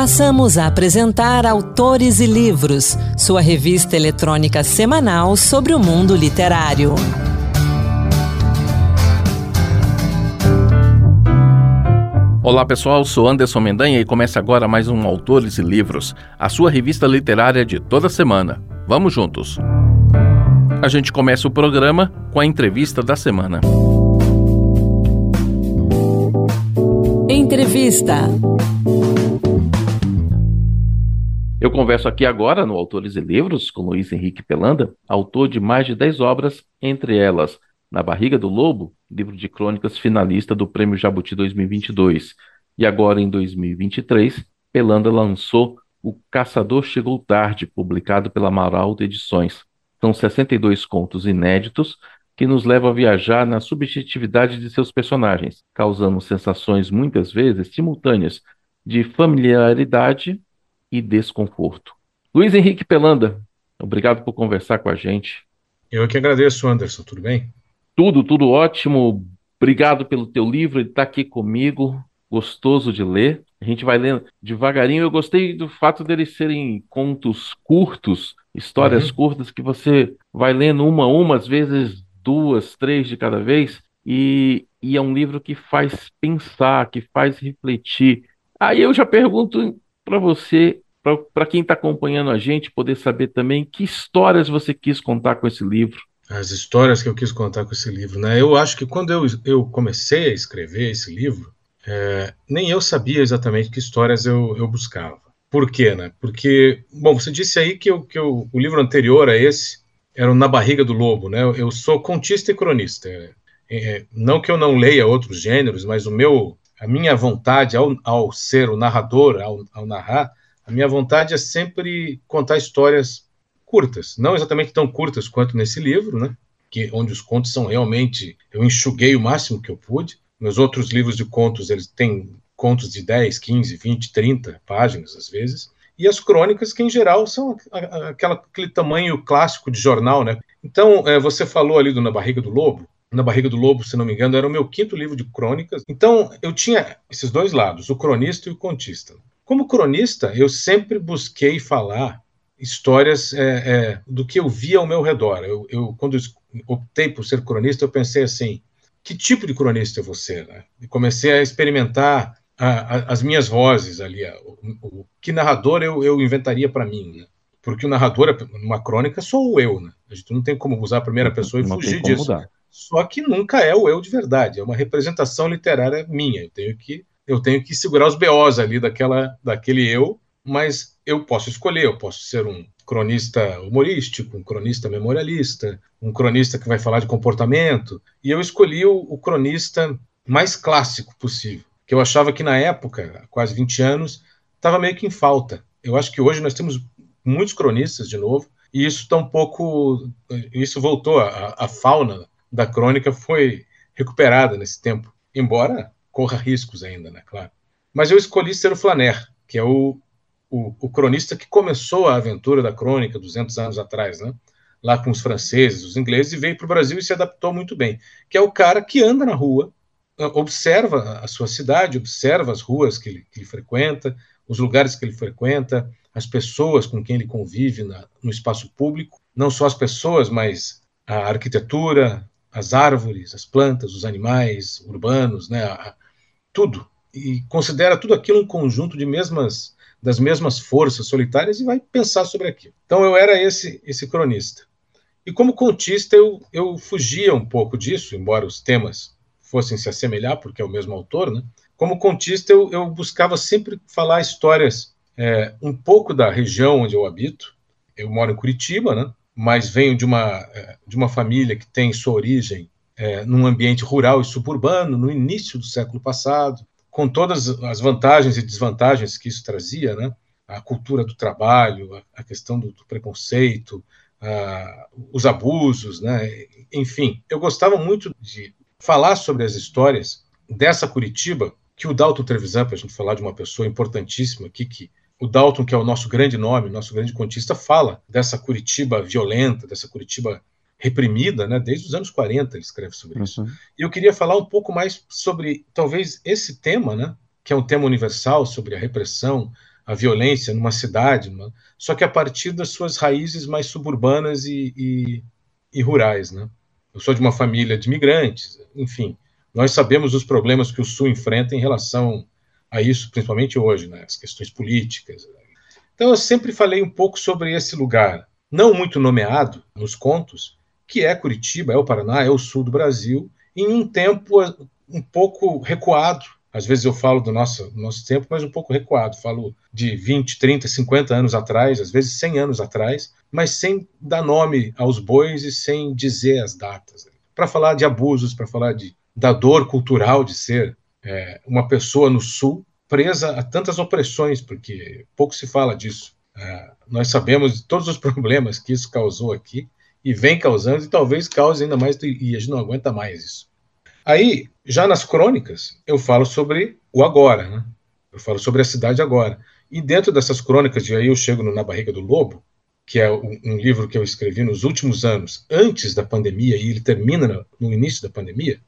Passamos a apresentar Autores e Livros, sua revista eletrônica semanal sobre o mundo literário. Olá pessoal, sou Anderson Mendanha e começa agora mais um Autores e Livros, a sua revista literária de toda semana. Vamos juntos! A gente começa o programa com a entrevista da semana. Entrevista. Eu converso aqui agora no Autores e Livros com Luiz Henrique Pelanda, autor de mais de 10 obras, entre elas Na Barriga do Lobo, livro de crônicas finalista do Prêmio Jabuti 2022. E agora, em 2023, Pelanda lançou O Caçador Chegou Tarde, publicado pela Maralto Edições. São 62 contos inéditos que nos levam a viajar na subjetividade de seus personagens, causando sensações muitas vezes simultâneas de familiaridade e desconforto. Luiz Henrique Pelanda, obrigado por conversar com a gente. Eu que agradeço, Anderson. Tudo bem? Tudo, tudo ótimo. Obrigado pelo teu livro, ele está aqui comigo, gostoso de ler. A gente vai lendo devagarinho. Eu gostei do fato deles serem contos curtos, histórias uhum. curtas que você vai lendo uma a uma, às vezes duas, três de cada vez, e, e é um livro que faz pensar, que faz refletir. Aí eu já pergunto para você, para quem está acompanhando a gente, poder saber também que histórias você quis contar com esse livro. As histórias que eu quis contar com esse livro, né? Eu acho que quando eu, eu comecei a escrever esse livro, é, nem eu sabia exatamente que histórias eu, eu buscava. Por quê, né? Porque, bom, você disse aí que, eu, que eu, o livro anterior a esse era o Na Barriga do Lobo, né? Eu, sou contista e cronista. É, é, não que eu não leia outros gêneros, mas o meu a minha vontade ao, ao ser o narrador, ao, ao, narrar, a minha vontade é sempre contar histórias curtas, não exatamente tão curtas quanto nesse livro, né? Que onde os contos são realmente eu enxuguei o máximo que eu pude. Meus outros livros de contos, eles têm contos de 10, 15, 20, 30 páginas às vezes. E as crônicas, que em geral são aquela, aquele tamanho clássico de jornal, né? Então, é, você falou ali do Na Barriga do Lobo, na Barriga do Lobo, se não me engano, era o meu quinto livro de crônicas. Então, eu tinha esses dois lados, o cronista e o contista. Como cronista, eu sempre busquei falar histórias é, é, do que eu via ao meu redor. Eu, eu, quando optei por ser cronista, eu pensei assim: que tipo de cronista eu vou ser? Né? E comecei a experimentar a, a, as minhas vozes ali, a, o, o, que narrador eu, eu inventaria para mim. Né? Porque o narrador, numa crônica, sou eu. Né? A gente não tem como usar a primeira pessoa e não fugir disso. Mudar. Só que nunca é o eu de verdade, é uma representação literária minha. Eu tenho que eu tenho que segurar os BOs ali daquela daquele eu, mas eu posso escolher, eu posso ser um cronista humorístico, um cronista memorialista, um cronista que vai falar de comportamento, e eu escolhi o, o cronista mais clássico possível, que eu achava que na época, há quase 20 anos, estava meio que em falta. Eu acho que hoje nós temos muitos cronistas de novo, e isso está um pouco. Isso voltou, a fauna da crônica foi recuperada nesse tempo, embora corra riscos ainda, né? Claro. Mas eu escolhi ser o Flaner, que é o, o, o, cronista que começou a aventura da crônica 200 anos atrás, né? Lá com os franceses, os ingleses, e veio para o Brasil e se adaptou muito bem. Que é o cara que anda na rua, observa a sua cidade, observa as ruas que ele, que ele frequenta, os lugares que ele frequenta, as pessoas com quem ele convive na, no espaço público, não só as pessoas, mas a arquitetura, as árvores, as plantas, os animais urbanos, né, a, tudo, e considera tudo aquilo um conjunto de mesmas das mesmas forças solitárias e vai pensar sobre aquilo. Então eu era esse esse cronista. E como contista eu, eu fugia um pouco disso, embora os temas fossem se assemelhar, porque é o mesmo autor, né? Como contista eu, eu buscava sempre falar histórias é, um pouco da região onde eu habito. Eu moro em Curitiba, né? Mas venho de uma, é, de uma família que tem sua origem é, num ambiente rural e suburbano, no início do século passado, com todas as vantagens e desvantagens que isso trazia, né? a cultura do trabalho, a, a questão do, do preconceito, a, os abusos, né? enfim. Eu gostava muito de falar sobre as histórias dessa Curitiba, que o Dalton Trevisan, para a gente falar de uma pessoa importantíssima aqui, que o Dalton, que é o nosso grande nome, nosso grande contista, fala dessa Curitiba violenta, dessa Curitiba reprimida, né? Desde os anos 40 ele escreve sobre uhum. isso. E eu queria falar um pouco mais sobre, talvez, esse tema, né? Que é um tema universal sobre a repressão, a violência numa cidade, só que a partir das suas raízes mais suburbanas e, e, e rurais. Né? Eu sou de uma família de imigrantes, enfim, nós sabemos os problemas que o Sul enfrenta em relação a isso, principalmente hoje, né? as questões políticas. Então eu sempre falei um pouco sobre esse lugar, não muito nomeado nos contos, que é Curitiba, é o Paraná, é o sul do Brasil, em um tempo um pouco recuado. Às vezes eu falo do nosso, do nosso tempo, mas um pouco recuado. Falo de 20, 30, 50 anos atrás, às vezes 100 anos atrás, mas sem dar nome aos bois e sem dizer as datas. Para falar de abusos, para falar de, da dor cultural de ser é, uma pessoa no Sul presa a tantas opressões, porque pouco se fala disso. É, nós sabemos de todos os problemas que isso causou aqui e vem causando, e talvez cause ainda mais, e a gente não aguenta mais isso. Aí, já nas crônicas, eu falo sobre o agora, né? Eu falo sobre a cidade agora. E dentro dessas crônicas, e aí eu chego no Na Barriga do Lobo, que é um, livro que eu escrevi nos últimos anos, antes da pandemia, e ele termina no início da pandemia,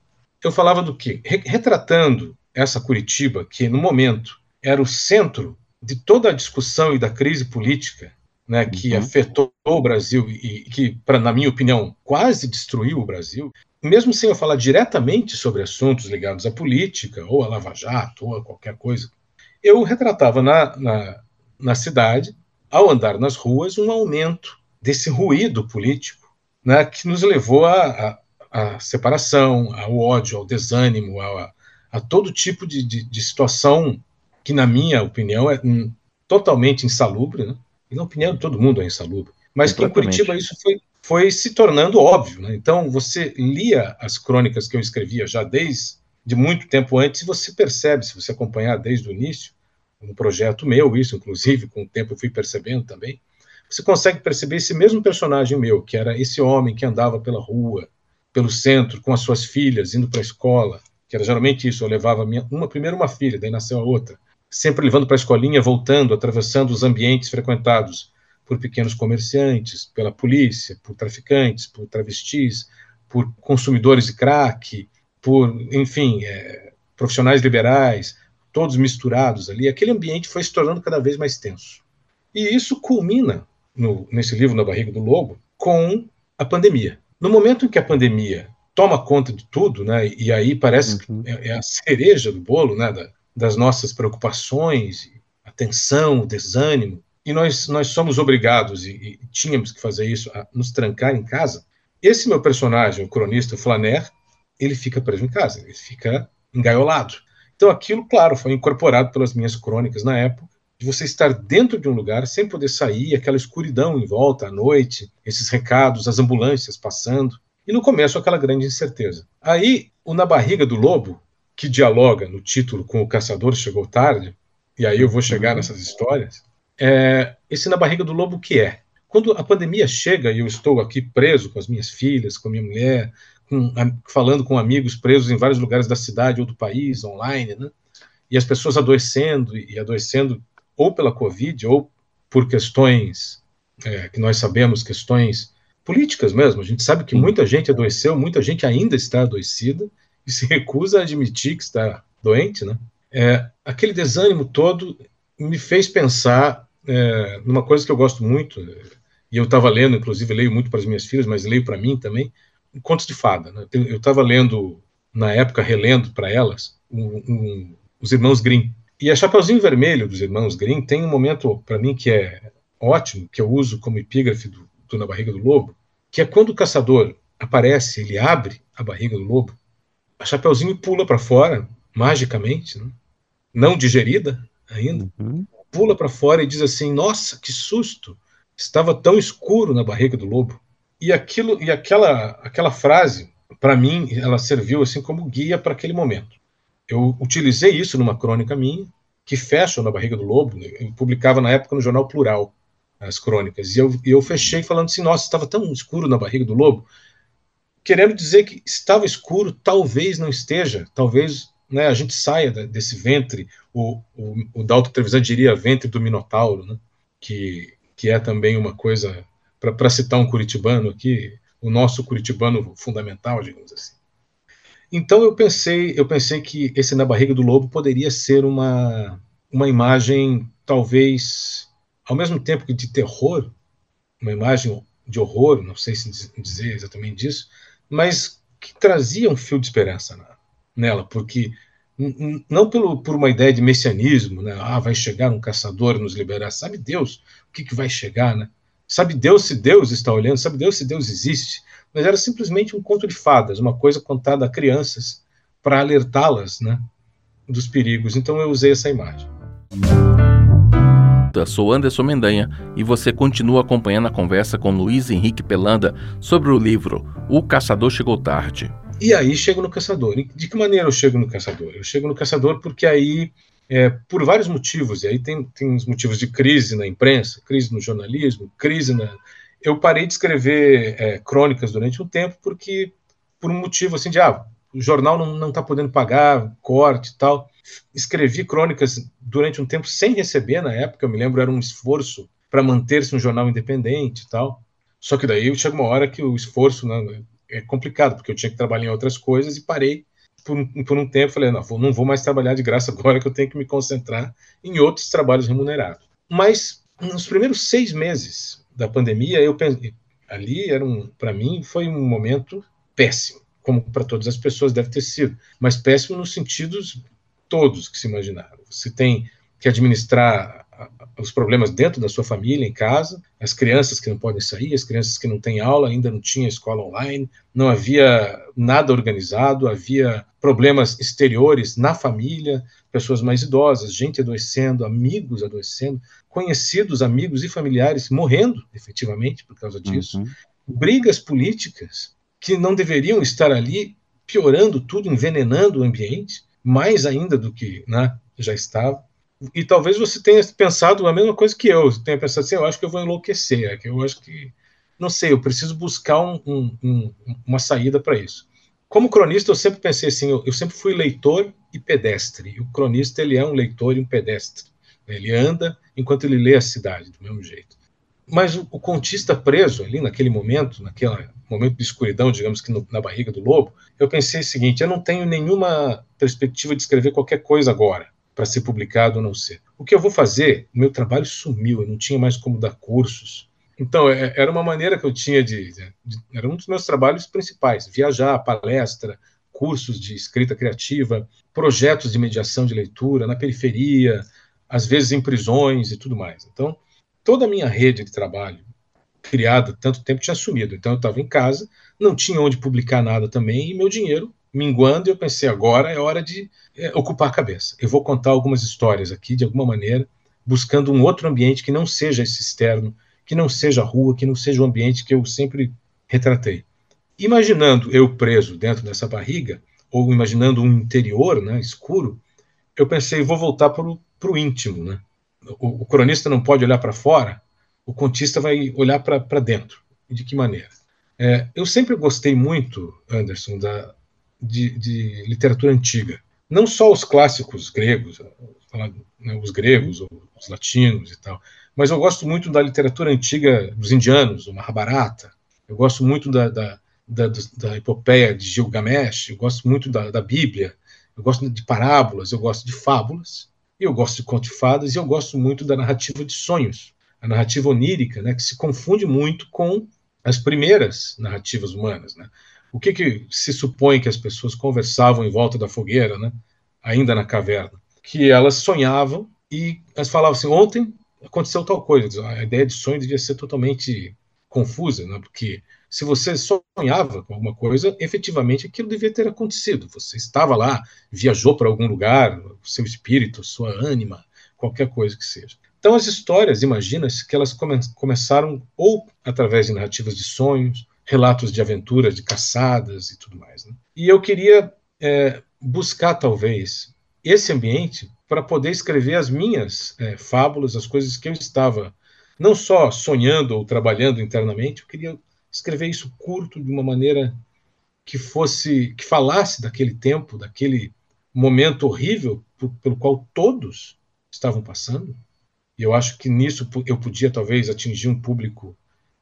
eu falava do quê? Retratando essa Curitiba, que no momento era o centro de toda a discussão e da crise política né, que uhum. afetou o Brasil e que, pra, na minha opinião, quase destruiu o Brasil, mesmo sem eu falar diretamente sobre assuntos ligados à política, ou a Lava Jato, ou a qualquer coisa, eu retratava na, na, na cidade, ao andar nas ruas, um aumento desse ruído político né, que nos levou à separação, ao ódio, ao desânimo, a, a todo tipo de, de, de, situação que, na minha opinião, é hum, totalmente insalubre, né? e na opinião de todo mundo é insalubre. Mas que em Curitiba isso foi, foi se tornando óbvio. Né? Então, você lia as crônicas que eu escrevia já desde de muito tempo antes, e você percebe, se você acompanhar desde o início, um projeto meu, isso, inclusive, com o tempo eu fui percebendo também, você consegue perceber esse mesmo personagem meu, que era esse homem que andava pela rua, pelo centro, com as suas filhas, indo para a escola, que era geralmente isso, eu levava minha, uma primeiro uma filha, daí nasceu a outra, sempre levando para a escolinha, voltando, atravessando os ambientes frequentados por pequenos comerciantes, pela polícia, por traficantes, por travestis, por consumidores de crack, por, enfim, é, profissionais liberais, todos misturados ali. Aquele ambiente foi se tornando cada vez mais tenso. E isso culmina, no, nesse livro Na Barriga do Lobo, com a pandemia. No momento em que a pandemia toma conta de tudo, né, e aí parece uhum. que é, a cereja do bolo, né, da, das nossas preocupações, a tensão, o desânimo, e nós, nós somos obrigados, e, e, tínhamos que fazer isso, a nos trancar em casa. Esse meu personagem, o cronista Flaner, ele fica preso em casa, ele fica engaiolado. Então aquilo, claro, foi incorporado pelas minhas crônicas na época, de você estar dentro de um lugar sem poder sair, aquela escuridão em volta à noite, esses recados, as ambulâncias passando, e no começo aquela grande incerteza. Aí, o Na Barriga do Lobo, que dialoga no título com O Caçador Chegou Tarde, e aí eu vou chegar nessas histórias, é, esse Na Barriga do Lobo que é? Quando a pandemia chega e eu estou aqui preso com as minhas filhas, com a minha mulher, com, falando com amigos presos em vários lugares da cidade ou do país, online, né? e as pessoas adoecendo e adoecendo ou pela Covid ou por questões é, que nós sabemos, questões políticas mesmo. A gente sabe que muita gente adoeceu, muita gente ainda está adoecida, e se recusa a admitir que está doente, né? É, aquele desânimo todo me fez pensar é, numa coisa que eu gosto muito, e eu estava lendo, inclusive leio muito para as minhas filhas, mas leio para mim também, contos de fada. Né? Eu estava lendo, na época, relendo para elas, um, um, os Irmãos Grimm. E a Chapeuzinho Vermelho dos Irmãos Grimm tem um momento, para mim, que é ótimo, que eu uso como epígrafe do, do Na Barriga do Lobo, que é quando o caçador aparece, ele abre a barriga do lobo, a Chapeuzinho pula para fora, magicamente, né? não digerida ainda, uhum. pula para fora e diz assim: Nossa, que susto! Estava tão escuro na barriga do lobo. E aquilo e aquela aquela frase, para mim, ela serviu assim como guia para aquele momento. Eu utilizei isso numa crônica minha, que fecha na barriga do lobo. Né? Eu publicava na época no jornal Plural as crônicas. E eu, eu fechei falando assim: Nossa, estava tão escuro na barriga do lobo querendo dizer que estava escuro, talvez não esteja, talvez né, a gente saia desse ventre, o, o, o Dalton Trevisan diria ventre do Minotauro, né, que, que é também uma coisa, para citar um curitibano aqui, o nosso curitibano fundamental, digamos assim. Então eu pensei, eu pensei que esse na barriga do lobo poderia ser uma uma imagem talvez ao mesmo tempo que de terror, uma imagem de horror, não sei se dizer exatamente disso, mas que trazia um fio de esperança nela, porque não pelo, por uma ideia de messianismo, né? Ah, vai chegar um caçador nos liberar. Sabe Deus o que, que vai chegar, né? Sabe Deus se Deus está olhando, sabe Deus se Deus existe. Mas era simplesmente um conto de fadas, uma coisa contada a crianças para alertá-las, né, dos perigos. Então eu usei essa imagem. Eu sou Anderson Mendanha e você continua acompanhando a conversa com Luiz Henrique Pelanda sobre o livro O Caçador Chegou Tarde. E aí chego no Caçador. De que maneira eu chego no Caçador? Eu chego no Caçador porque aí, é, por vários motivos, e aí tem, tem os motivos de crise na imprensa, crise no jornalismo, crise na. Eu parei de escrever é, crônicas durante um tempo porque, por um motivo assim de, ah, o jornal não está podendo pagar corte e tal. Escrevi crônicas durante um tempo sem receber na época, eu me lembro, era um esforço para manter-se um jornal independente e tal. Só que daí chega uma hora que o esforço né, é complicado, porque eu tinha que trabalhar em outras coisas e parei por um, por um tempo. Falei, não, não vou mais trabalhar de graça agora, que eu tenho que me concentrar em outros trabalhos remunerados. Mas nos primeiros seis meses da pandemia, eu pensei, ali era um, para mim, foi um momento péssimo como para todas as pessoas deve ter sido, mas péssimo nos sentidos todos que se imaginaram. Você tem que administrar os problemas dentro da sua família, em casa, as crianças que não podem sair, as crianças que não têm aula, ainda não tinha escola online, não havia nada organizado, havia problemas exteriores na família, pessoas mais idosas, gente adoecendo, amigos adoecendo, conhecidos, amigos e familiares morrendo, efetivamente, por causa disso, uhum. brigas políticas que não deveriam estar ali piorando tudo, envenenando o ambiente, mais ainda do que né, já estava. E talvez você tenha pensado a mesma coisa que eu, tenha pensado assim, eu acho que eu vou enlouquecer, que eu acho que, não sei, eu preciso buscar um, um, um, uma saída para isso. Como cronista, eu sempre pensei assim, eu, eu, sempre fui leitor e pedestre. E o cronista, ele é um leitor e um pedestre. Ele anda enquanto ele lê a cidade, do mesmo jeito. Mas o, o contista preso ali naquele momento, naquele momento de escuridão, digamos que no, na barriga do lobo, eu pensei o seguinte: eu não tenho nenhuma perspectiva de escrever qualquer coisa agora para ser publicado ou não ser. O que eu vou fazer? Meu trabalho sumiu, eu não tinha mais como dar cursos. Então, é, era uma maneira que eu tinha de, de, de. Era um dos meus trabalhos principais: viajar, palestra, cursos de escrita criativa, projetos de mediação de leitura na periferia, às vezes em prisões e tudo mais. Então, toda a minha rede de trabalho criada tanto tempo tinha sumido. Então eu estava em casa, não tinha onde publicar nada também e meu dinheiro minguando. E eu pensei agora é hora de é, ocupar a cabeça. Eu vou contar algumas histórias aqui de alguma maneira, buscando um outro ambiente que não seja esse externo, que não seja a rua, que não seja o ambiente que eu sempre retratei. Imaginando eu preso dentro dessa barriga ou imaginando um interior, né, escuro, eu pensei vou voltar para o íntimo, né? o, o cronista não pode olhar para fora, o contista vai olhar para dentro. De que maneira? É, eu sempre gostei muito, Anderson, da, de, de, literatura antiga. Não só os clássicos gregos, né, os gregos, os latinos e tal, mas eu gosto muito da literatura antiga dos indianos, o Mahabharata. Eu gosto muito da, da, da, da epopeia de Gilgamesh, eu gosto muito da, da Bíblia, eu gosto de parábolas, eu gosto de fábulas eu gosto de contos de fadas e eu gosto muito da narrativa de sonhos, a narrativa onírica, né, que se confunde muito com as primeiras narrativas humanas, né? O que, que se supõe que as pessoas conversavam em volta da fogueira, né, ainda na caverna? Que elas sonhavam e elas falavam assim: ontem aconteceu tal coisa. A ideia de sonho devia ser totalmente confusa, né? porque se você sonhava com alguma coisa, efetivamente aquilo devia ter acontecido. Você estava lá, viajou para algum lugar, seu espírito, sua ânima, qualquer coisa que seja. Então, as histórias, imagina-se que elas come começaram ou através de narrativas de sonhos, relatos de aventuras, de caçadas e tudo mais. Né? E eu queria é, buscar, talvez, esse ambiente para poder escrever as minhas é, fábulas, as coisas que eu estava não só sonhando ou trabalhando internamente, eu queria escrever isso curto de uma maneira que fosse que falasse daquele tempo, daquele momento horrível pelo qual todos estavam passando. E eu acho que nisso eu podia talvez atingir um público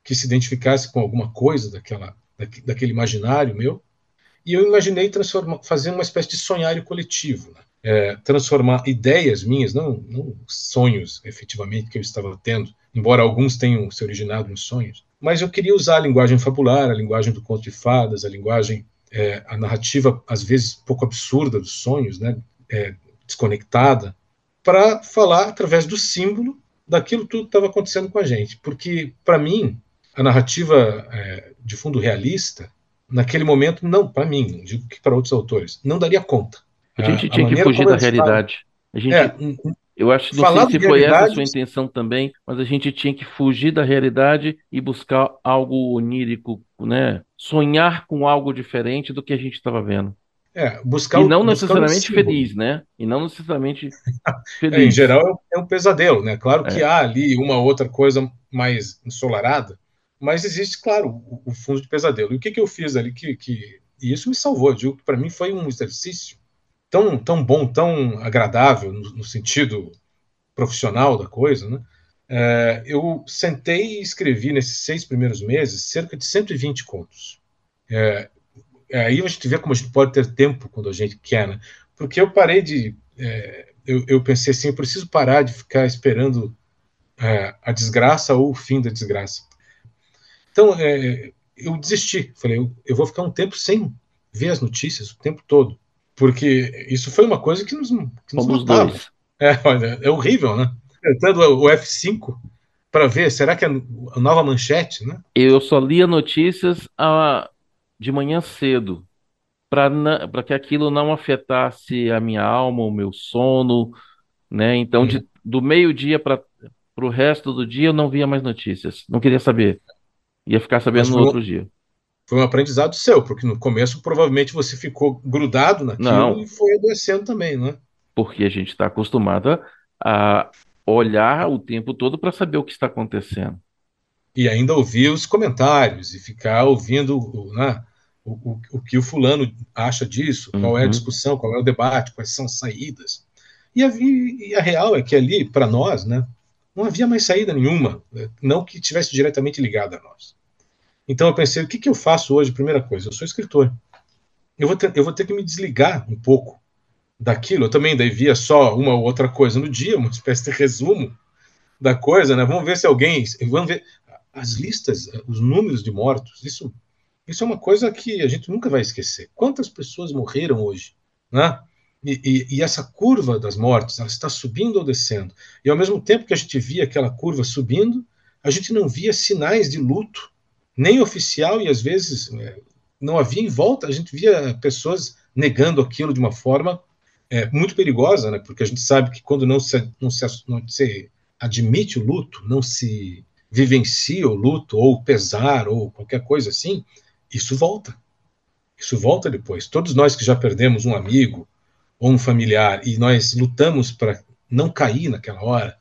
que se identificasse com alguma coisa daquela daquele imaginário meu. E eu imaginei fazer uma espécie de sonhário coletivo. Né? é, transformar ideias minhas, não, não sonhos efetivamente que eu estava tendo, embora alguns tenham se originado em sonhos, mas eu queria usar a linguagem fabular, a linguagem do conto de fadas, a linguagem, é, a narrativa às vezes pouco absurda dos sonhos, né, é, desconectada, para falar através do símbolo daquilo tudo que estava acontecendo com a gente. Porque, para mim, a narrativa é, de fundo realista, naquele momento, não, para mim, digo que para outros autores, não daria conta. A gente tinha que fugir da realidade. A gente, é, eu acho, não sei se foi essa a sua intenção também, mas a gente tinha que fugir da realidade e buscar algo onírico, né? Sonhar com algo diferente do que a gente estava vendo. É, buscar e não necessariamente feliz, né? E não necessariamente feliz. É, em geral é um pesadelo, né? Claro que é. há ali uma outra coisa mais ensolarada, mas existe, claro, o, o fundo de pesadelo. E o que, que eu fiz ali que, que e isso me salvou. Eu digo que para mim foi um exercício tão tão bom, tão agradável no, no sentido profissional da coisa, né? É, eu sentei e escrevi nesses seis primeiros meses cerca de 120 contos. É, é, aí a gente vê como a gente pode ter tempo quando a gente quer, né? Porque eu parei de. É, eu, eu, pensei assim: eu preciso parar de ficar esperando é, a desgraça ou o fim da desgraça. Então, é, eu desisti. Falei: eu, eu, vou ficar um tempo sem ver as notícias o tempo todo. Porque isso foi uma coisa que nos, que nos matava. É, é horrível, né? Tentando o F5 para ver, será que é a nova manchete, né? Eu só lia notícias a de manhã cedo, para que aquilo não afetasse a minha alma, o meu sono, né? Então, de, uhum. do meio-dia para o resto do dia, eu não via mais notícias, não queria saber. Ia ficar sabendo no outro dia. Foi um aprendizado seu, porque no começo provavelmente você ficou grudado naquilo não, e foi adoecendo também, né? Porque a gente está acostumado a olhar o tempo todo para saber o que está acontecendo. E ainda ouvir os comentários e ficar ouvindo né, o, o, o que o fulano acha disso, qual é a uhum. discussão, qual é o debate, quais são as saídas. E a, e a real é que ali, para nós, né, não havia mais saída nenhuma, né, não que tivesse diretamente ligada a nós. Então eu pensei, o que, que eu faço hoje? Primeira coisa, eu sou escritor. Eu vou, ter, eu vou ter que me desligar um pouco daquilo. Eu também daí via só uma ou outra coisa no dia, uma espécie de resumo da coisa, né? Vamos ver se alguém. Vamos ver as listas, os números de mortos. Isso isso é uma coisa que a gente nunca vai esquecer. Quantas pessoas morreram hoje? Né? E, e, e, essa curva das mortes, ela está subindo ou descendo. E ao mesmo tempo que a gente via aquela curva subindo, a gente não via sinais de luto, nem oficial, e às vezes é, não havia em volta, a gente via pessoas negando aquilo de uma forma é, muito perigosa, né? porque a gente sabe que quando não se, não se, não se admite o luto, não se vivencia o luto, ou pesar, ou qualquer coisa assim, isso volta. Isso volta depois. Todos nós que já perdemos um amigo ou um familiar e nós lutamos para não cair naquela hora,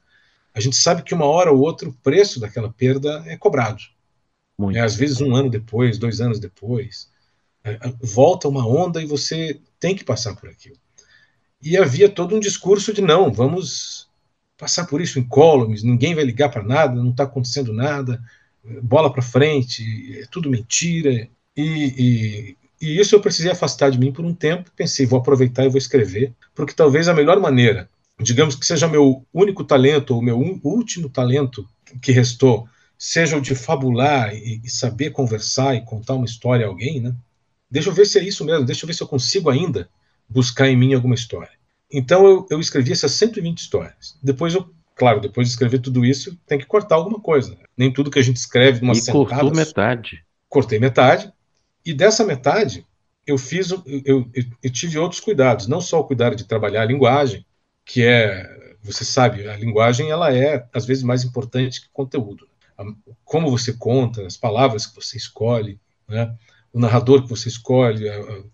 a gente sabe que uma hora ou outra o preço daquela perda é cobrado. É, às vezes um ano depois, dois anos depois, é, volta uma onda e você tem que passar por aquilo. E havia todo um discurso de não, vamos passar por isso incólumes, ninguém vai ligar para nada, não está acontecendo nada, bola para frente, é tudo mentira. E, e, e, isso eu precisei afastar de mim por um tempo. Pensei, vou aproveitar e vou escrever, porque talvez a melhor maneira, digamos que seja meu único talento, ou meu último talento que restou, seja o de fabular e, e saber conversar e contar uma história a alguém, né? Deixa eu ver se é isso mesmo, deixa eu ver se eu consigo ainda buscar em mim alguma história. Então eu, eu escrevi essas 120 histórias. Depois eu claro, depois de escrever tudo isso, tem que cortar alguma coisa. Nem tudo que a gente escreve numa e sentada. cortou metade. Cortei metade. E dessa metade, eu fiz, eu, eu, eu, tive outros cuidados, não só o cuidado de trabalhar a linguagem, que é, você sabe, a linguagem ela é às vezes mais importante que o conteúdo. Como você conta, as palavras que você escolhe, né? o narrador que você escolhe,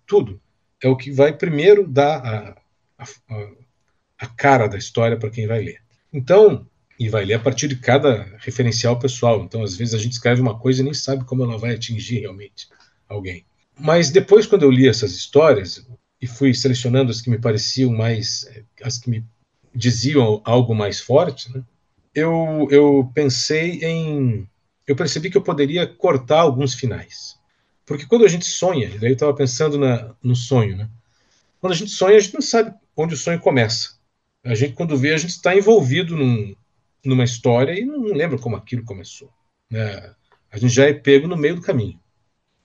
tudo é o que vai primeiro dar a, a, a cara da história para quem vai ler. Então, e vai ler a partir de cada referencial pessoal. Então, às vezes a gente escreve uma coisa e nem sabe como ela vai atingir realmente alguém. Mas depois, quando eu li essas histórias e fui selecionando as que me pareciam mais, as que me diziam algo mais forte, né, eu, eu pensei em. Eu percebi que eu poderia cortar alguns finais. Porque quando a gente sonha, daí eu estava pensando na, no sonho, né? Quando a gente sonha, a gente não sabe onde o sonho começa. A gente, quando vê, a gente está envolvido num, numa história e não lembra como aquilo começou. Né? A gente já é pego no meio do caminho.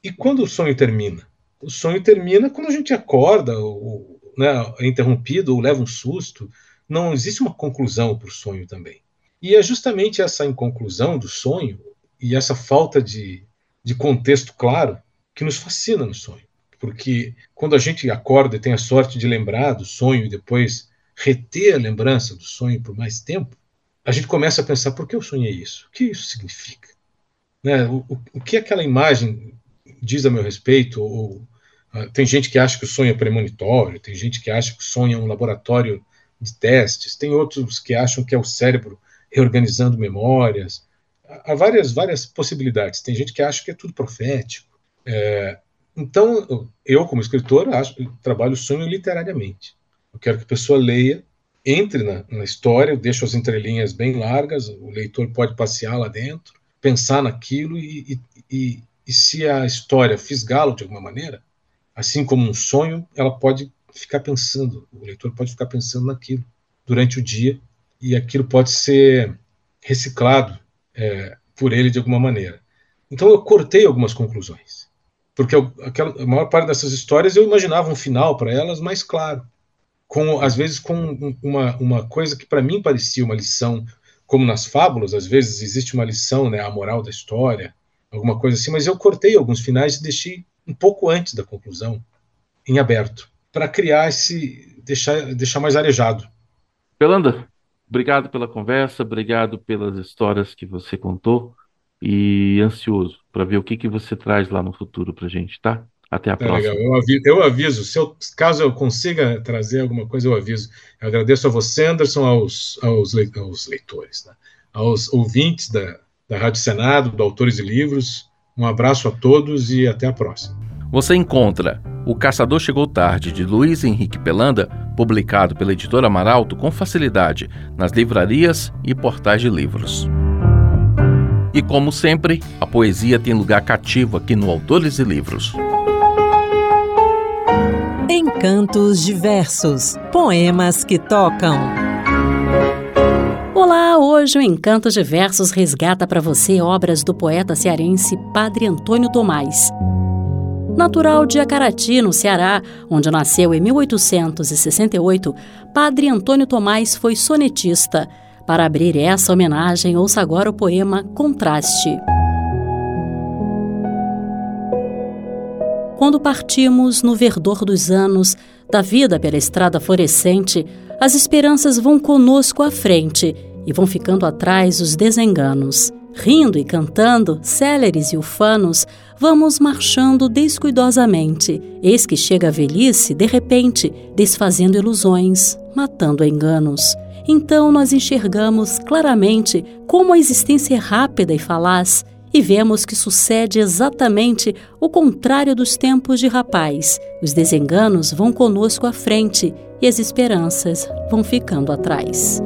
E quando o sonho termina? O sonho termina quando a gente acorda, ou, né, é interrompido, ou leva um susto. Não existe uma conclusão para o sonho também. E é justamente essa inconclusão do sonho e essa falta de, de contexto claro que nos fascina no sonho. Porque quando a gente acorda e tem a sorte de lembrar do sonho e depois reter a lembrança do sonho por mais tempo, a gente começa a pensar: por que eu sonhei isso? O que isso significa? Né? O, o, o que aquela imagem diz a meu respeito? Ou, uh, tem gente que acha que o sonho é premonitório, tem gente que acha que o sonho é um laboratório de testes, tem outros que acham que é o cérebro reorganizando memórias. Há várias, várias possibilidades. Tem gente que acha que é tudo profético. É, então, eu, como escritor, acho, trabalho o sonho literariamente. Eu quero que a pessoa leia, entre na, na história, eu deixo as entrelinhas bem largas, o leitor pode passear lá dentro, pensar naquilo e, e, e, e se a história fisgá-lo de alguma maneira, assim como um sonho, ela pode ficar pensando, o leitor pode ficar pensando naquilo durante o dia e aquilo pode ser reciclado é, por ele de alguma maneira. Então eu cortei algumas conclusões, porque eu, aquela, a maior parte dessas histórias eu imaginava um final para elas mais claro, com às vezes com uma, uma coisa que para mim parecia uma lição, como nas fábulas, às vezes existe uma lição, né, a moral da história, alguma coisa assim, mas eu cortei alguns finais e deixei um pouco antes da conclusão, em aberto, para criar esse deixar deixar mais arejado. Belanda, Obrigado pela conversa, obrigado pelas histórias que você contou e ansioso para ver o que, que você traz lá no futuro para gente, tá? Até a tá próxima. Legal. Eu aviso, eu aviso, se eu, caso eu consiga trazer alguma coisa, eu aviso. Eu agradeço a você, Anderson, aos, aos, aos leitores, né? aos ouvintes da, da Rádio Senado, do Autores e Livros. Um abraço a todos e até a próxima. Você encontra O Caçador Chegou Tarde, de Luiz Henrique Pelanda, publicado pela editora Amaralto com facilidade nas livrarias e portais de livros. E como sempre, a poesia tem lugar cativo aqui no Autores e Livros. Encantos diversos, poemas que tocam. Olá, hoje o Encantos Diversos resgata para você obras do poeta cearense Padre Antônio Tomás. Natural de Acarati, no Ceará, onde nasceu em 1868, Padre Antônio Tomás foi sonetista. Para abrir essa homenagem, ouça agora o poema Contraste. Quando partimos no verdor dos anos, da vida pela estrada florescente, as esperanças vão conosco à frente e vão ficando atrás os desenganos. Rindo e cantando, céleres e ufanos, vamos marchando descuidosamente. Eis que chega a velhice, de repente, desfazendo ilusões, matando enganos. Então nós enxergamos claramente como a existência é rápida e falaz e vemos que sucede exatamente o contrário dos tempos de rapaz. Os desenganos vão conosco à frente e as esperanças vão ficando atrás.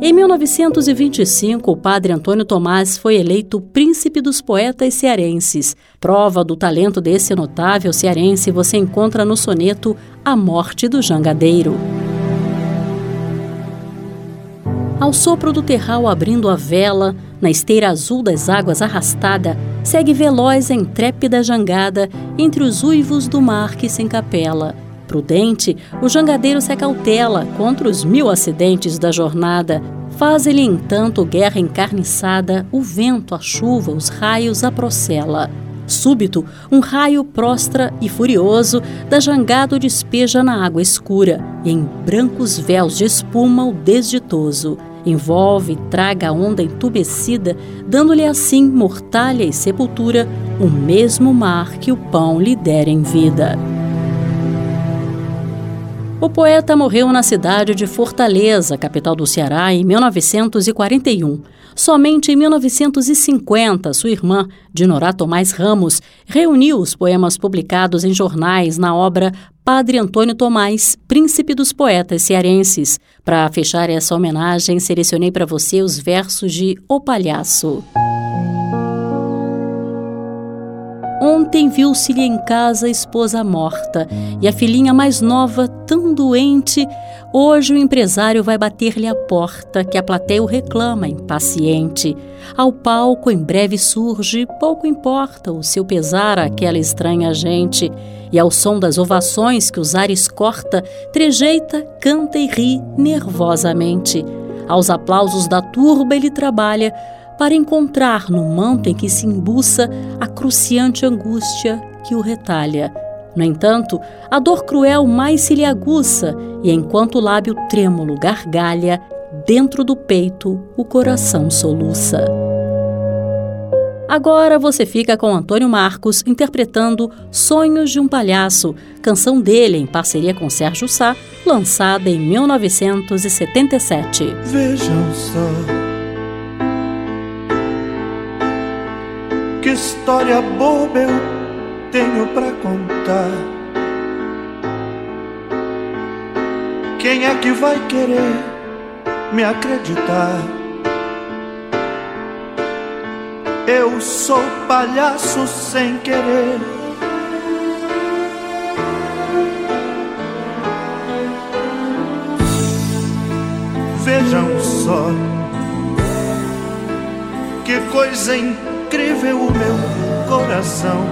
Em 1925, o padre Antônio Tomás foi eleito príncipe dos poetas cearenses. Prova do talento desse notável cearense você encontra no soneto A Morte do Jangadeiro. Ao sopro do terral abrindo a vela, na esteira azul das águas arrastada, segue veloz a intrépida jangada entre os uivos do mar que se encapela Prudente, o jangadeiro se acautela contra os mil acidentes da jornada. Faz-lhe, entanto, guerra encarniçada, o vento, a chuva, os raios a procela. Súbito, um raio prostra e furioso da jangada o despeja na água escura, e em brancos véus de espuma o desditoso. Envolve e traga a onda entubecida, dando-lhe assim mortalha e sepultura, o mesmo mar que o pão lhe der em vida. O poeta morreu na cidade de Fortaleza, capital do Ceará, em 1941. Somente em 1950, sua irmã, Dinorá Tomás Ramos, reuniu os poemas publicados em jornais na obra Padre Antônio Tomás, Príncipe dos Poetas Cearenses. Para fechar essa homenagem, selecionei para você os versos de O Palhaço. Ontem viu-se-lhe em casa a esposa morta e a filhinha mais nova tão doente. Hoje o empresário vai bater-lhe a porta, que a plateia o reclama, impaciente. Ao palco em breve surge, pouco importa o seu pesar àquela estranha gente. E ao som das ovações que os ares corta, trejeita, canta e ri nervosamente. Aos aplausos da turba ele trabalha, para encontrar no manto em que se embuça a cruciante angústia que o retalha. No entanto, a dor cruel mais se lhe aguça, e enquanto o lábio trêmulo gargalha, dentro do peito o coração soluça. Agora você fica com Antônio Marcos interpretando Sonhos de um Palhaço, canção dele em parceria com Sérgio Sá, lançada em 1977. Vejam só Que história boba eu tenho para contar. Quem é que vai querer me acreditar? Eu sou palhaço sem querer. Vejam só que coisa incrível incrível o meu coração.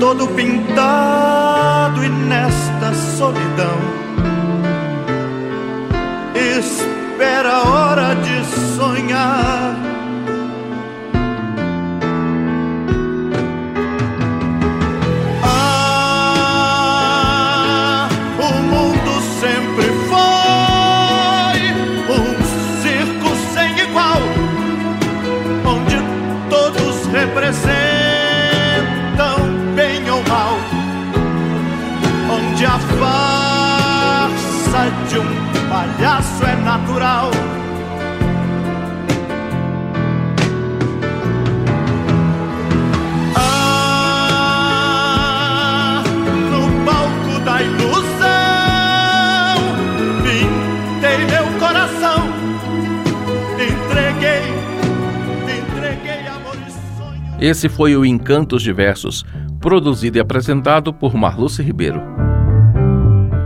Todo pintado e nesta solidão, espera a hora de sonhar. De um palhaço é natural. Ah, no palco da ilusão, pintei meu coração, entreguei, entreguei sonho. Esse foi o Encantos Diversos, produzido e apresentado por Marluce Ribeiro.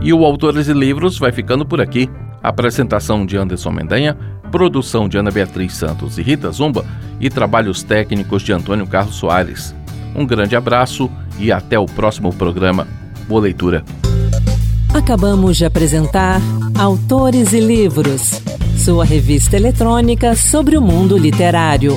E o Autores e Livros vai ficando por aqui. Apresentação de Anderson Mendanha, produção de Ana Beatriz Santos e Rita Zumba e trabalhos técnicos de Antônio Carlos Soares. Um grande abraço e até o próximo programa. Boa leitura. Acabamos de apresentar Autores e Livros, sua revista eletrônica sobre o mundo literário.